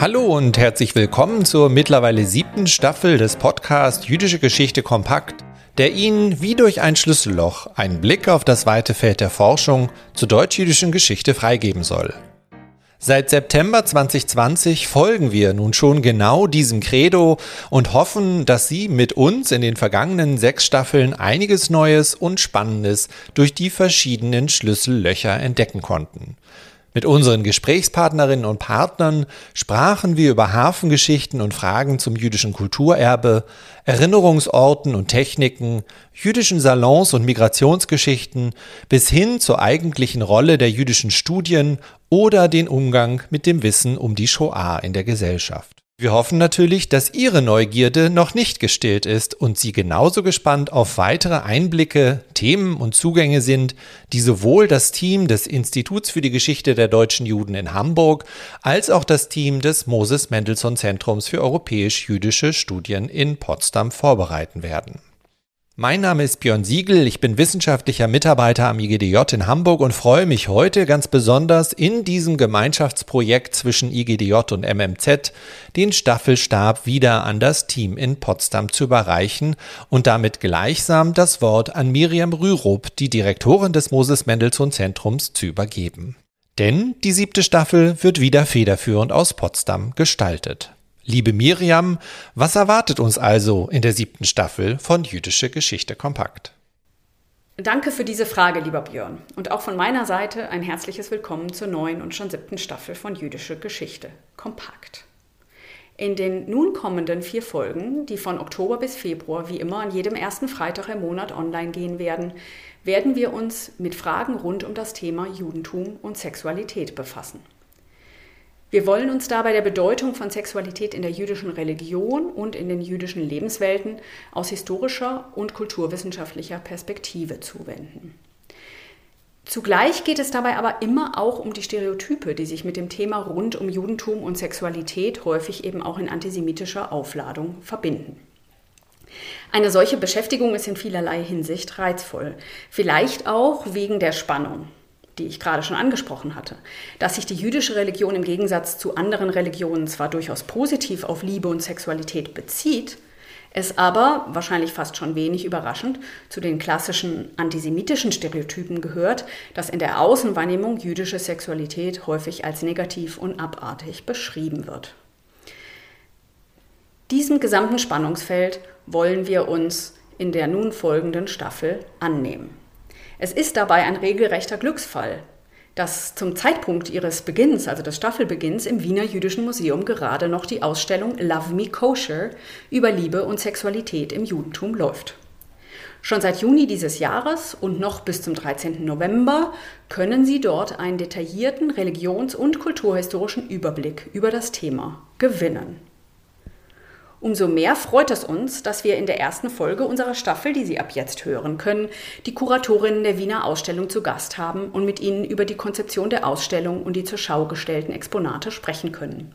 Hallo und herzlich willkommen zur mittlerweile siebten Staffel des Podcasts Jüdische Geschichte kompakt, der Ihnen wie durch ein Schlüsselloch einen Blick auf das weite Feld der Forschung zur deutsch-jüdischen Geschichte freigeben soll. Seit September 2020 folgen wir nun schon genau diesem Credo und hoffen, dass Sie mit uns in den vergangenen sechs Staffeln einiges Neues und Spannendes durch die verschiedenen Schlüssellöcher entdecken konnten. Mit unseren Gesprächspartnerinnen und Partnern sprachen wir über Hafengeschichten und Fragen zum jüdischen Kulturerbe, Erinnerungsorten und Techniken, jüdischen Salons und Migrationsgeschichten bis hin zur eigentlichen Rolle der jüdischen Studien oder den Umgang mit dem Wissen um die Shoah in der Gesellschaft. Wir hoffen natürlich, dass Ihre Neugierde noch nicht gestillt ist und Sie genauso gespannt auf weitere Einblicke, Themen und Zugänge sind, die sowohl das Team des Instituts für die Geschichte der deutschen Juden in Hamburg als auch das Team des Moses Mendelssohn Zentrums für europäisch-jüdische Studien in Potsdam vorbereiten werden. Mein Name ist Björn Siegel, ich bin wissenschaftlicher Mitarbeiter am IGDJ in Hamburg und freue mich heute ganz besonders in diesem Gemeinschaftsprojekt zwischen IGDJ und MMZ den Staffelstab wieder an das Team in Potsdam zu überreichen und damit gleichsam das Wort an Miriam Rürup, die Direktorin des Moses Mendelssohn Zentrums, zu übergeben. Denn die siebte Staffel wird wieder federführend aus Potsdam gestaltet. Liebe Miriam, was erwartet uns also in der siebten Staffel von Jüdische Geschichte kompakt? Danke für diese Frage, lieber Björn. Und auch von meiner Seite ein herzliches Willkommen zur neuen und schon siebten Staffel von Jüdische Geschichte kompakt. In den nun kommenden vier Folgen, die von Oktober bis Februar wie immer an jedem ersten Freitag im Monat online gehen werden, werden wir uns mit Fragen rund um das Thema Judentum und Sexualität befassen. Wir wollen uns dabei der Bedeutung von Sexualität in der jüdischen Religion und in den jüdischen Lebenswelten aus historischer und kulturwissenschaftlicher Perspektive zuwenden. Zugleich geht es dabei aber immer auch um die Stereotype, die sich mit dem Thema rund um Judentum und Sexualität häufig eben auch in antisemitischer Aufladung verbinden. Eine solche Beschäftigung ist in vielerlei Hinsicht reizvoll, vielleicht auch wegen der Spannung die ich gerade schon angesprochen hatte, dass sich die jüdische Religion im Gegensatz zu anderen Religionen zwar durchaus positiv auf Liebe und Sexualität bezieht, es aber, wahrscheinlich fast schon wenig überraschend, zu den klassischen antisemitischen Stereotypen gehört, dass in der Außenwahrnehmung jüdische Sexualität häufig als negativ und abartig beschrieben wird. Diesem gesamten Spannungsfeld wollen wir uns in der nun folgenden Staffel annehmen. Es ist dabei ein regelrechter Glücksfall, dass zum Zeitpunkt ihres Beginns, also des Staffelbeginns, im Wiener Jüdischen Museum gerade noch die Ausstellung Love Me Kosher über Liebe und Sexualität im Judentum läuft. Schon seit Juni dieses Jahres und noch bis zum 13. November können Sie dort einen detaillierten religions- und kulturhistorischen Überblick über das Thema gewinnen. Umso mehr freut es uns, dass wir in der ersten Folge unserer Staffel, die Sie ab jetzt hören können, die Kuratorinnen der Wiener Ausstellung zu Gast haben und mit ihnen über die Konzeption der Ausstellung und die zur Schau gestellten Exponate sprechen können.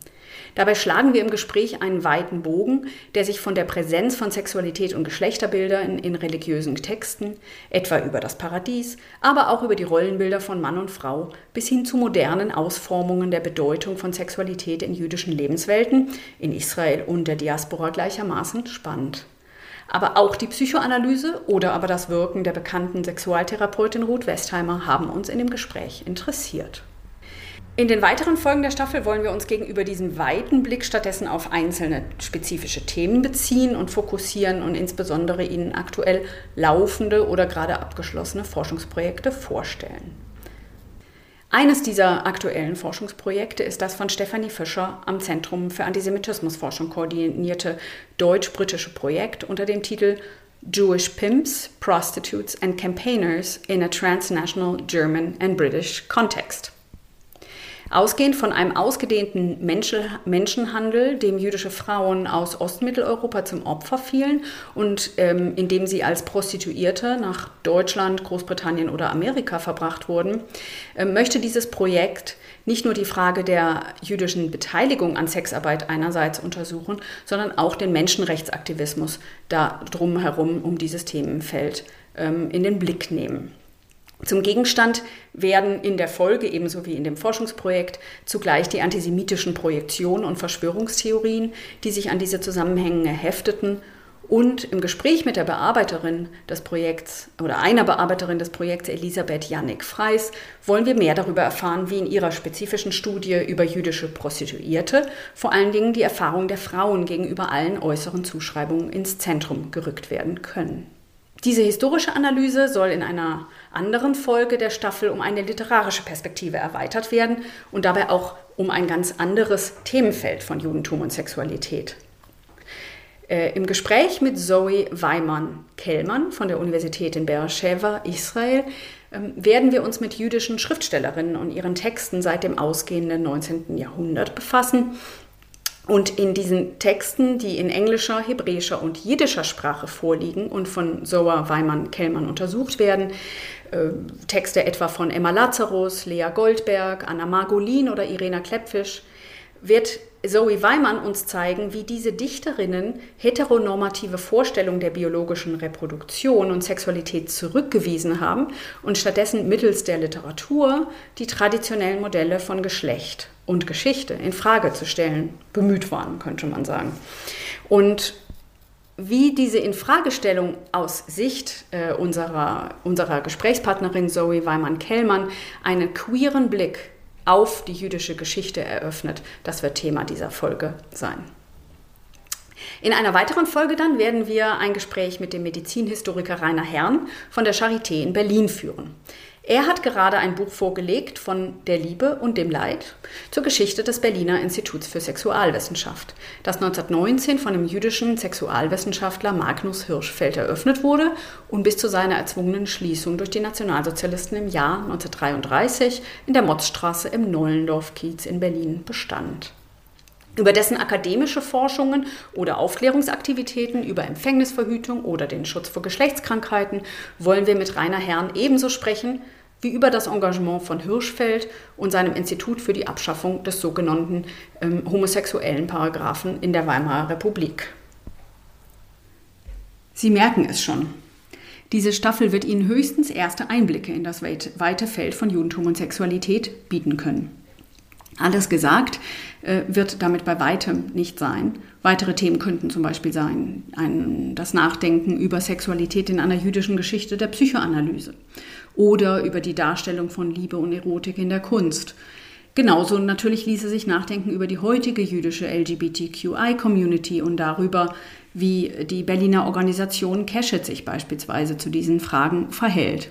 Dabei schlagen wir im Gespräch einen weiten Bogen, der sich von der Präsenz von Sexualität und Geschlechterbildern in, religiösen Texten, etwa über das Paradies, aber auch über die Rollenbilder von Mann und Frau, bis hin zu modernen Ausformungen der Bedeutung von Sexualität in jüdischen Lebenswelten, in Israel und der Diaspora gleichermaßen spannt. Aber auch die Psychoanalyse oder aber das Wirken der bekannten Sexualtherapeutin Ruth Westheimer haben uns in dem Gespräch interessiert. In den weiteren Folgen der Staffel wollen wir uns gegenüber diesem weiten Blick stattdessen auf einzelne spezifische Themen beziehen und fokussieren und insbesondere Ihnen aktuell laufende oder gerade abgeschlossene Forschungsprojekte vorstellen. Eines dieser aktuellen Forschungsprojekte ist das von Stefanie Fischer am Zentrum für Antisemitismusforschung koordinierte deutsch-britische Projekt unter dem Titel Jewish Pimps, Prostitutes and Campaigners in a Transnational German and British Context. Ausgehend von einem ausgedehnten Menschenhandel, dem jüdische Frauen aus Ostmitteleuropa zum Opfer fielen und ähm, indem sie als Prostituierte nach Deutschland, Großbritannien oder Amerika verbracht wurden, äh, möchte dieses Projekt nicht nur die Frage der jüdischen Beteiligung an Sexarbeit einerseits untersuchen, sondern auch den Menschenrechtsaktivismus da drumherum um dieses Themenfeld ähm, in den Blick nehmen. Zum Gegenstand werden in der Folge, ebenso wie in dem Forschungsprojekt, zugleich die antisemitischen Projektionen und Verschwörungstheorien, die sich an diese Zusammenhänge hefteten. Und im Gespräch mit der Bearbeiterin des Projekts oder einer Bearbeiterin des Projekts, Elisabeth Jannik Freis, wollen wir mehr darüber erfahren, wie in ihrer spezifischen Studie über jüdische Prostituierte vor allen Dingen die Erfahrung der Frauen gegenüber allen äußeren Zuschreibungen ins Zentrum gerückt werden können. Diese historische Analyse soll in einer anderen Folge der Staffel um eine literarische Perspektive erweitert werden und dabei auch um ein ganz anderes Themenfeld von Judentum und Sexualität. Äh, Im Gespräch mit Zoe Weimann-Kellmann von der Universität in Beersheba, Israel, äh, werden wir uns mit jüdischen Schriftstellerinnen und ihren Texten seit dem ausgehenden 19. Jahrhundert befassen und in diesen Texten, die in englischer, hebräischer und jiddischer Sprache vorliegen und von Zoa Weimann-Kellmann untersucht werden, äh, Texte etwa von Emma Lazarus, Lea Goldberg, Anna Margolin oder Irena Klepfisch, wird Zoe Weimann uns zeigen, wie diese Dichterinnen heteronormative Vorstellungen der biologischen Reproduktion und Sexualität zurückgewiesen haben und stattdessen mittels der Literatur die traditionellen Modelle von Geschlecht und Geschichte in Frage zu stellen bemüht waren, könnte man sagen. Und wie diese Infragestellung aus Sicht äh, unserer, unserer Gesprächspartnerin Zoe Weimann-Kellmann einen queeren Blick auf die jüdische Geschichte eröffnet. Das wird Thema dieser Folge sein. In einer weiteren Folge dann werden wir ein Gespräch mit dem Medizinhistoriker Rainer Herrn von der Charité in Berlin führen. Er hat gerade ein Buch vorgelegt von der Liebe und dem Leid zur Geschichte des Berliner Instituts für Sexualwissenschaft, das 1919 von dem jüdischen Sexualwissenschaftler Magnus Hirschfeld eröffnet wurde und bis zu seiner erzwungenen Schließung durch die Nationalsozialisten im Jahr 1933 in der Motzstraße im Nollendorf-Kiez in Berlin bestand. Über dessen akademische Forschungen oder Aufklärungsaktivitäten über Empfängnisverhütung oder den Schutz vor Geschlechtskrankheiten wollen wir mit Rainer Herrn ebenso sprechen wie über das Engagement von Hirschfeld und seinem Institut für die Abschaffung des sogenannten ähm, homosexuellen Paragraphen in der Weimarer Republik. Sie merken es schon. Diese Staffel wird Ihnen höchstens erste Einblicke in das weite Feld von Judentum und Sexualität bieten können. Alles gesagt äh, wird damit bei weitem nicht sein. Weitere Themen könnten zum Beispiel sein ein, das Nachdenken über Sexualität in einer jüdischen Geschichte der Psychoanalyse oder über die Darstellung von Liebe und Erotik in der Kunst. Genauso natürlich ließe sich nachdenken über die heutige jüdische LGBTQI-Community und darüber, wie die Berliner Organisation Keshet sich beispielsweise zu diesen Fragen verhält.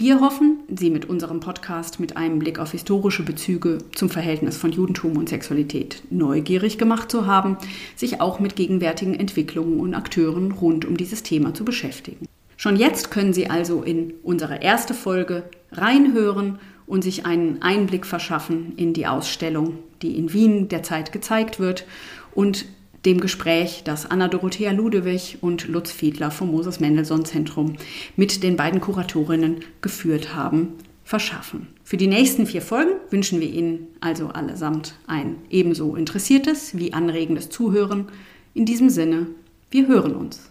Wir hoffen, Sie mit unserem Podcast mit einem Blick auf historische Bezüge zum Verhältnis von Judentum und Sexualität neugierig gemacht zu haben, sich auch mit gegenwärtigen Entwicklungen und Akteuren rund um dieses Thema zu beschäftigen. Schon jetzt können Sie also in unsere erste Folge reinhören und sich einen Einblick verschaffen in die Ausstellung, die in Wien derzeit gezeigt wird und dem Gespräch, das Anna Dorothea Ludewig und Lutz Fiedler vom Moses Mendelssohn Zentrum mit den beiden Kuratorinnen geführt haben, verschaffen. Für die nächsten vier Folgen wünschen wir Ihnen also allesamt ein ebenso interessiertes wie anregendes Zuhören. In diesem Sinne, wir hören uns.